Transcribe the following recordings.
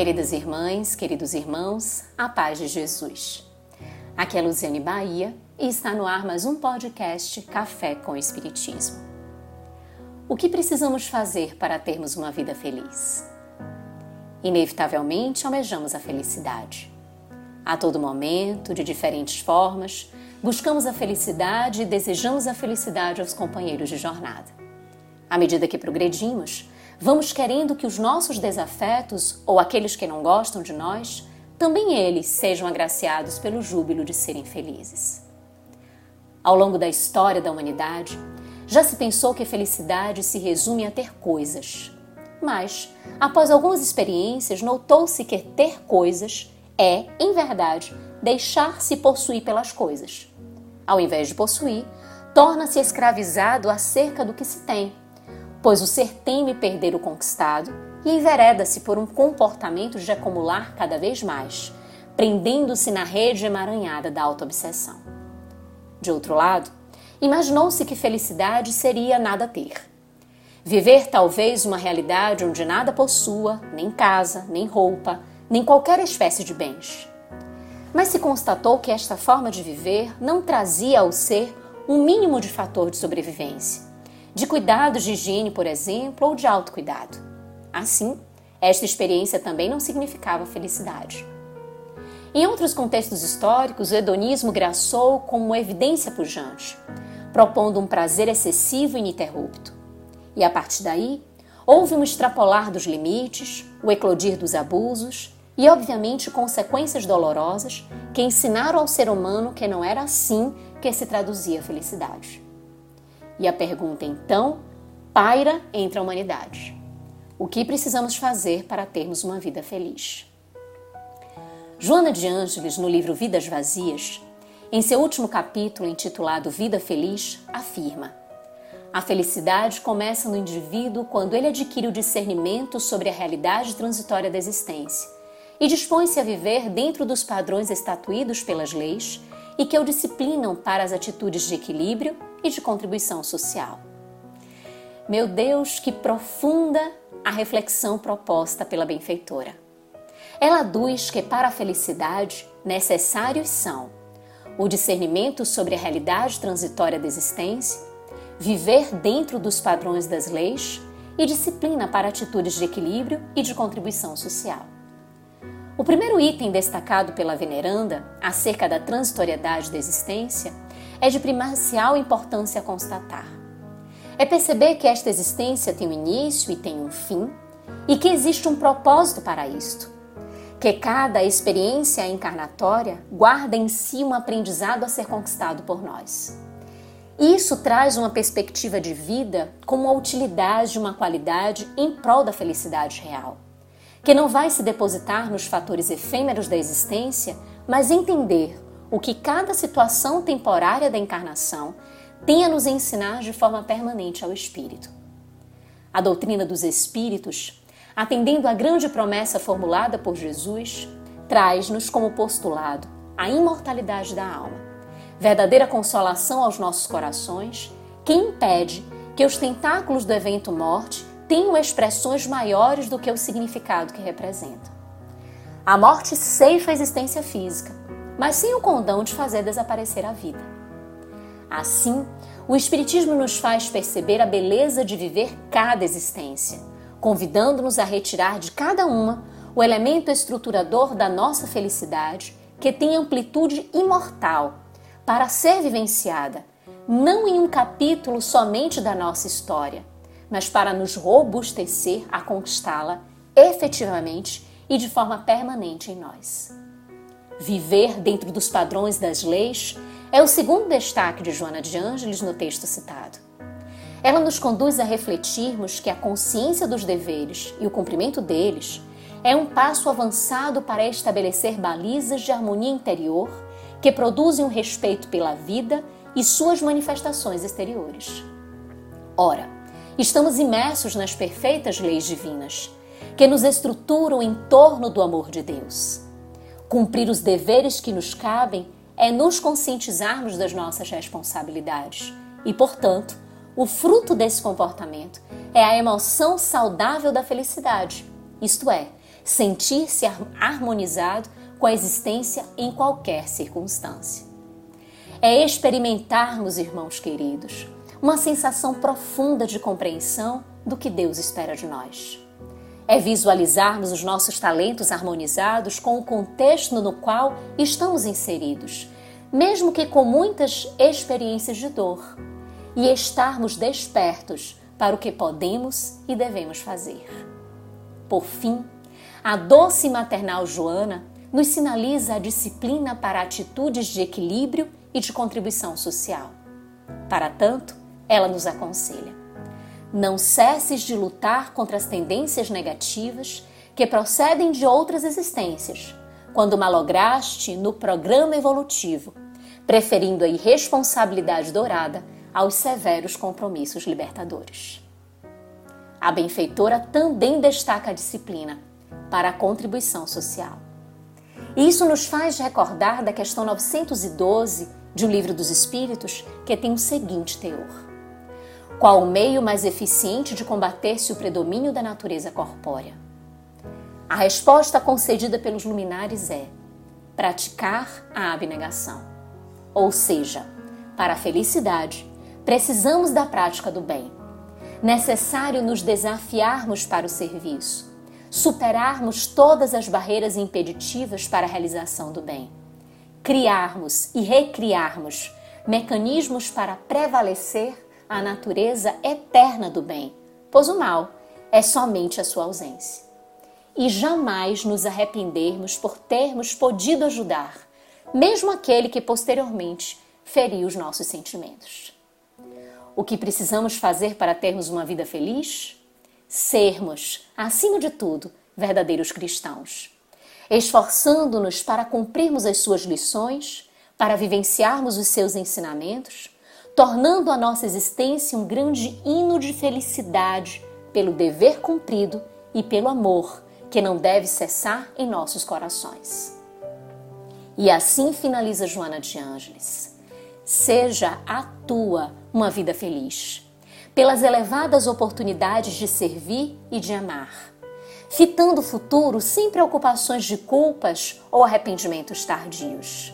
Queridas irmãs, queridos irmãos, a paz de Jesus. Aqui é Luciane Bahia e está no ar mais um podcast Café com Espiritismo. O que precisamos fazer para termos uma vida feliz? Inevitavelmente almejamos a felicidade. A todo momento, de diferentes formas, buscamos a felicidade e desejamos a felicidade aos companheiros de jornada. À medida que progredimos, vamos querendo que os nossos desafetos ou aqueles que não gostam de nós, também eles sejam agraciados pelo júbilo de serem felizes. Ao longo da história da humanidade, já se pensou que felicidade se resume a ter coisas. Mas, após algumas experiências, notou-se que ter coisas é, em verdade, deixar-se possuir pelas coisas. Ao invés de possuir, torna-se escravizado acerca do que se tem pois o ser teme perder o conquistado e envereda-se por um comportamento de acumular cada vez mais, prendendo-se na rede emaranhada da autoobsessão. De outro lado, imaginou-se que felicidade seria nada ter. Viver talvez uma realidade onde nada possua, nem casa, nem roupa, nem qualquer espécie de bens. Mas se constatou que esta forma de viver não trazia ao ser um mínimo de fator de sobrevivência de cuidados de higiene, por exemplo, ou de autocuidado. Assim, esta experiência também não significava felicidade. Em outros contextos históricos, o hedonismo graçou como evidência pujante, propondo um prazer excessivo e ininterrupto. E a partir daí, houve um extrapolar dos limites, o eclodir dos abusos e, obviamente, consequências dolorosas que ensinaram ao ser humano que não era assim que se traduzia a felicidade. E a pergunta então paira entre a humanidade: o que precisamos fazer para termos uma vida feliz? Joana de Ângeles, no livro Vidas Vazias, em seu último capítulo intitulado Vida Feliz, afirma: A felicidade começa no indivíduo quando ele adquire o discernimento sobre a realidade transitória da existência e dispõe-se a viver dentro dos padrões estatuídos pelas leis e que o disciplinam para as atitudes de equilíbrio e de contribuição social. Meu Deus, que profunda a reflexão proposta pela benfeitora. Ela aduz que para a felicidade necessários são o discernimento sobre a realidade transitória da existência, viver dentro dos padrões das leis e disciplina para atitudes de equilíbrio e de contribuição social. O primeiro item destacado pela veneranda acerca da transitoriedade da existência é de primacial importância constatar. É perceber que esta existência tem um início e tem um fim e que existe um propósito para isto. Que cada experiência encarnatória guarda em si um aprendizado a ser conquistado por nós. Isso traz uma perspectiva de vida como a utilidade de uma qualidade em prol da felicidade real, que não vai se depositar nos fatores efêmeros da existência, mas entender o que cada situação temporária da encarnação tem a nos ensinar de forma permanente ao espírito. A doutrina dos espíritos, atendendo à grande promessa formulada por Jesus, traz-nos como postulado a imortalidade da alma, verdadeira consolação aos nossos corações, que impede que os tentáculos do evento morte tenham expressões maiores do que o significado que representam. A morte ceifa a existência física, mas sem o condão de fazer desaparecer a vida. Assim, o Espiritismo nos faz perceber a beleza de viver cada existência, convidando-nos a retirar de cada uma o elemento estruturador da nossa felicidade, que tem amplitude imortal, para ser vivenciada, não em um capítulo somente da nossa história, mas para nos robustecer a conquistá-la efetivamente e de forma permanente em nós. Viver dentro dos padrões das leis é o segundo destaque de Joana de Ângeles no texto citado. Ela nos conduz a refletirmos que a consciência dos deveres e o cumprimento deles é um passo avançado para estabelecer balizas de harmonia interior que produzem um respeito pela vida e suas manifestações exteriores. Ora, estamos imersos nas perfeitas leis divinas, que nos estruturam em torno do amor de Deus. Cumprir os deveres que nos cabem é nos conscientizarmos das nossas responsabilidades e, portanto, o fruto desse comportamento é a emoção saudável da felicidade, isto é, sentir-se harmonizado com a existência em qualquer circunstância. É experimentarmos, irmãos queridos, uma sensação profunda de compreensão do que Deus espera de nós. É visualizarmos os nossos talentos harmonizados com o contexto no qual estamos inseridos, mesmo que com muitas experiências de dor, e estarmos despertos para o que podemos e devemos fazer. Por fim, a doce maternal Joana nos sinaliza a disciplina para atitudes de equilíbrio e de contribuição social. Para tanto, ela nos aconselha: não cesses de lutar contra as tendências negativas que procedem de outras existências, quando malograste no programa evolutivo, preferindo a irresponsabilidade dourada aos severos compromissos libertadores. A benfeitora também destaca a disciplina para a contribuição social. E isso nos faz recordar da questão 912 de um livro dos Espíritos, que tem o seguinte teor: Qual o meio mais eficiente de combater-se o predomínio da natureza corpórea? A resposta concedida pelos luminares é praticar a abnegação. Ou seja, para a felicidade, precisamos da prática do bem. Necessário nos desafiarmos para o serviço, superarmos todas as barreiras impeditivas para a realização do bem, criarmos e recriarmos mecanismos para prevalecer a natureza eterna do bem, pois o mal é somente a sua ausência. E jamais nos arrependermos por termos podido ajudar, mesmo aquele que posteriormente feriu os nossos sentimentos. O que precisamos fazer para termos uma vida feliz? sermos, acima de tudo, verdadeiros cristãos, esforçando-nos para cumprirmos as suas lições, para vivenciarmos os seus ensinamentos, tornando a nossa existência um grande hino de felicidade pelo dever cumprido e pelo amor que não deve cessar em nossos corações. E assim finaliza Joana de Ângeles. Seja a tua uma vida feliz pelas elevadas oportunidades de servir e de amar, fitando o futuro sem preocupações de culpas ou arrependimentos tardios.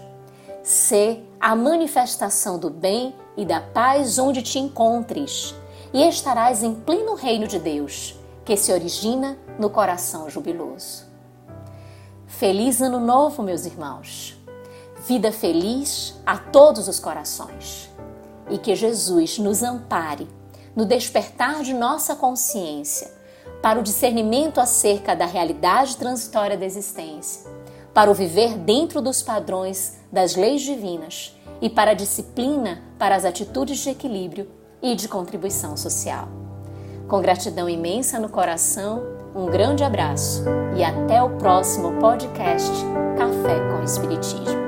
Sê a manifestação do bem e da paz onde te encontres, e estarás em pleno reino de Deus, que se origina no coração jubiloso. Feliz Ano Novo, meus irmãos! Vida feliz a todos os corações. E que Jesus nos ampare no despertar de nossa consciência para o discernimento acerca da realidade transitória da existência, para o viver dentro dos padrões das leis divinas e para a disciplina para as atitudes de equilíbrio e de contribuição social. Com gratidão imensa no coração, um grande abraço e até o próximo podcast Café com Espiritismo.